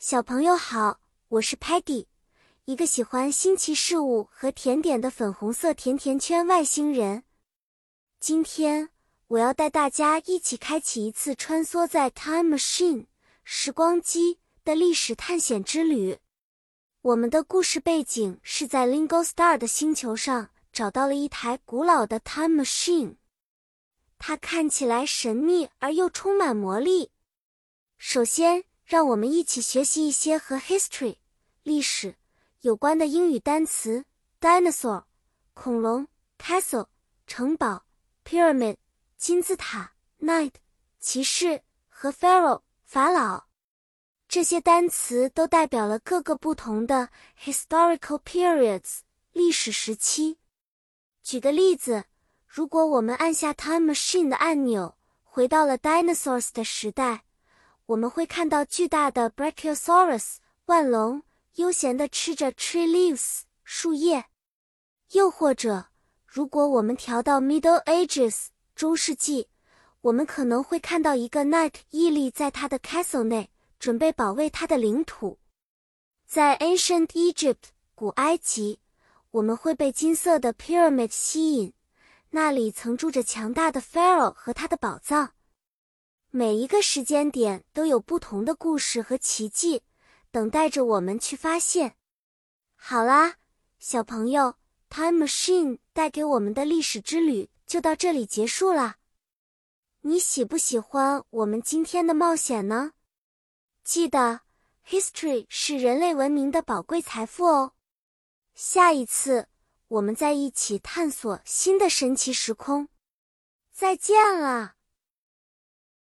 小朋友好，我是 Patty，一个喜欢新奇事物和甜点的粉红色甜甜圈外星人。今天我要带大家一起开启一次穿梭在 Time Machine 时光机的历史探险之旅。我们的故事背景是在 Lingo Star 的星球上找到了一台古老的 Time Machine，它看起来神秘而又充满魔力。首先。让我们一起学习一些和 history 历史有关的英语单词：dinosaur 恐龙，castle 城堡，pyramid 金字塔，knight 骑士和 pharaoh 法老。这些单词都代表了各个不同的 historical periods 历史时期。举个例子，如果我们按下 time machine 的按钮，回到了 dinosaurs 的时代。我们会看到巨大的 Brachiosaurus 万龙悠闲地吃着 tree leaves 树叶，又或者，如果我们调到 Middle Ages 中世纪，我们可能会看到一个 knight 屹立在他的 castle 内，准备保卫他的领土。在 Ancient Egypt 古埃及，我们会被金色的 pyramid 吸引，那里曾住着强大的 Pharaoh 和他的宝藏。每一个时间点都有不同的故事和奇迹，等待着我们去发现。好啦，小朋友，Time Machine 带给我们的历史之旅就到这里结束啦。你喜不喜欢我们今天的冒险呢？记得，History 是人类文明的宝贵财富哦。下一次，我们再一起探索新的神奇时空。再见了。